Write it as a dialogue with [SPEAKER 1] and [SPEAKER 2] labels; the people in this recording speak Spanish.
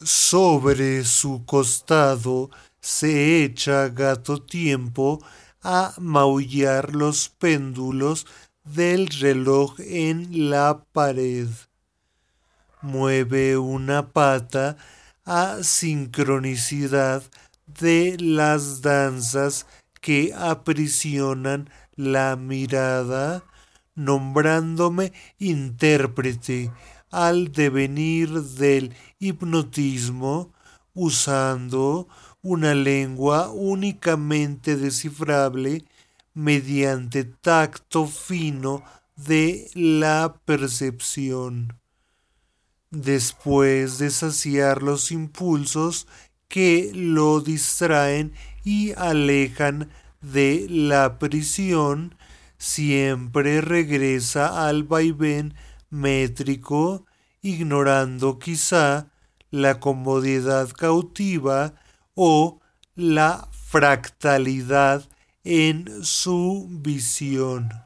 [SPEAKER 1] Sobre su costado se echa gato tiempo a maullar los péndulos del reloj en la pared. Mueve una pata a sincronicidad de las danzas que aprisionan la mirada, nombrándome intérprete al devenir del hipnotismo, usando una lengua únicamente descifrable mediante tacto fino de la percepción. Después de saciar los impulsos que lo distraen y alejan de la prisión, siempre regresa al vaivén métrico, ignorando quizá la comodidad cautiva o la fractalidad en su visión.